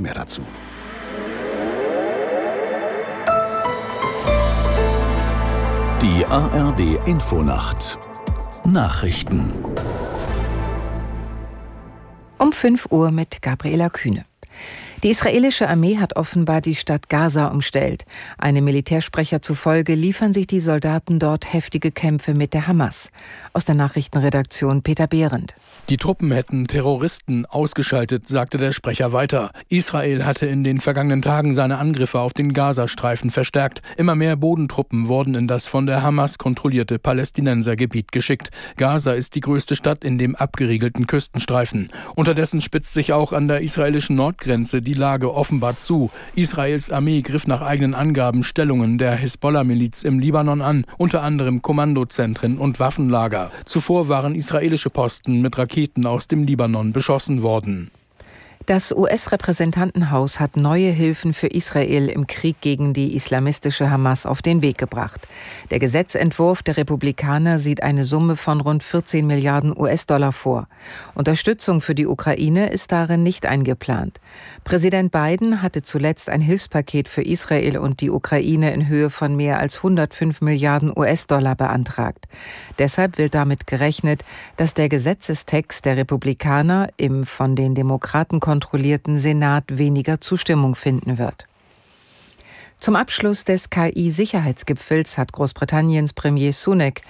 Mehr dazu. Die ARD Infonacht Nachrichten um 5 Uhr mit Gabriela Kühne. Die israelische Armee hat offenbar die Stadt Gaza umstellt. Einem Militärsprecher zufolge liefern sich die Soldaten dort heftige Kämpfe mit der Hamas. Aus der Nachrichtenredaktion Peter Behrendt. Die Truppen hätten Terroristen ausgeschaltet, sagte der Sprecher weiter. Israel hatte in den vergangenen Tagen seine Angriffe auf den Gazastreifen verstärkt. Immer mehr Bodentruppen wurden in das von der Hamas kontrollierte Palästinensergebiet geschickt. Gaza ist die größte Stadt in dem abgeriegelten Küstenstreifen. Unterdessen spitzt sich auch an der israelischen Nordgrenze die die Lage offenbar zu. Israels Armee griff nach eigenen Angaben Stellungen der Hisbollah-Miliz im Libanon an, unter anderem Kommandozentren und Waffenlager. Zuvor waren israelische Posten mit Raketen aus dem Libanon beschossen worden. Das US-Repräsentantenhaus hat neue Hilfen für Israel im Krieg gegen die islamistische Hamas auf den Weg gebracht. Der Gesetzentwurf der Republikaner sieht eine Summe von rund 14 Milliarden US-Dollar vor. Unterstützung für die Ukraine ist darin nicht eingeplant. Präsident Biden hatte zuletzt ein Hilfspaket für Israel und die Ukraine in Höhe von mehr als 105 Milliarden US-Dollar beantragt. Deshalb wird damit gerechnet, dass der Gesetzestext der Republikaner im von den Demokraten kontrollierten Senat weniger Zustimmung finden wird. Zum Abschluss des KI-Sicherheitsgipfels hat Großbritanniens Premier Sunak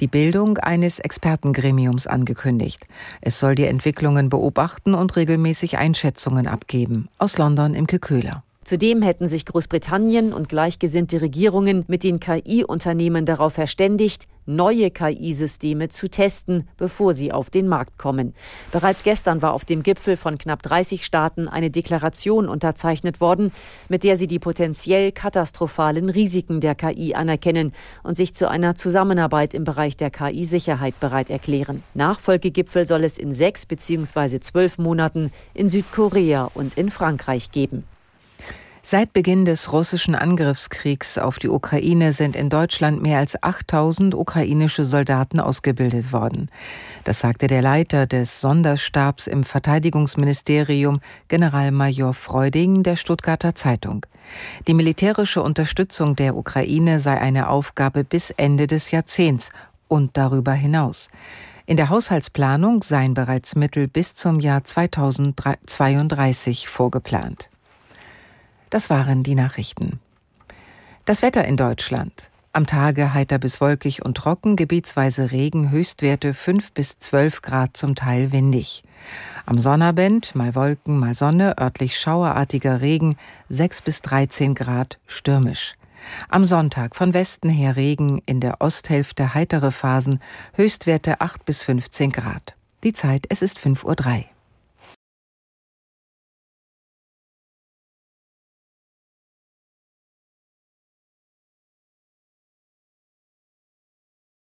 die Bildung eines Expertengremiums angekündigt. Es soll die Entwicklungen beobachten und regelmäßig Einschätzungen abgeben. Aus London im Köhler. Zudem hätten sich Großbritannien und gleichgesinnte Regierungen mit den KI-Unternehmen darauf verständigt, neue KI-Systeme zu testen, bevor sie auf den Markt kommen. Bereits gestern war auf dem Gipfel von knapp 30 Staaten eine Deklaration unterzeichnet worden, mit der sie die potenziell katastrophalen Risiken der KI anerkennen und sich zu einer Zusammenarbeit im Bereich der KI-Sicherheit bereit erklären. Nachfolgegipfel soll es in sechs bzw. zwölf Monaten in Südkorea und in Frankreich geben. Seit Beginn des russischen Angriffskriegs auf die Ukraine sind in Deutschland mehr als 8000 ukrainische Soldaten ausgebildet worden. Das sagte der Leiter des Sonderstabs im Verteidigungsministerium, Generalmajor Freuding, der Stuttgarter Zeitung. Die militärische Unterstützung der Ukraine sei eine Aufgabe bis Ende des Jahrzehnts und darüber hinaus. In der Haushaltsplanung seien bereits Mittel bis zum Jahr 2032 vorgeplant. Das waren die Nachrichten. Das Wetter in Deutschland. Am Tage heiter bis wolkig und trocken, gebietsweise Regen, Höchstwerte 5 bis 12 Grad, zum Teil windig. Am Sonnabend mal Wolken, mal Sonne, örtlich schauerartiger Regen, 6 bis 13 Grad, stürmisch. Am Sonntag von Westen her Regen, in der Osthälfte heitere Phasen, Höchstwerte 8 bis 15 Grad. Die Zeit, es ist 5.03 Uhr.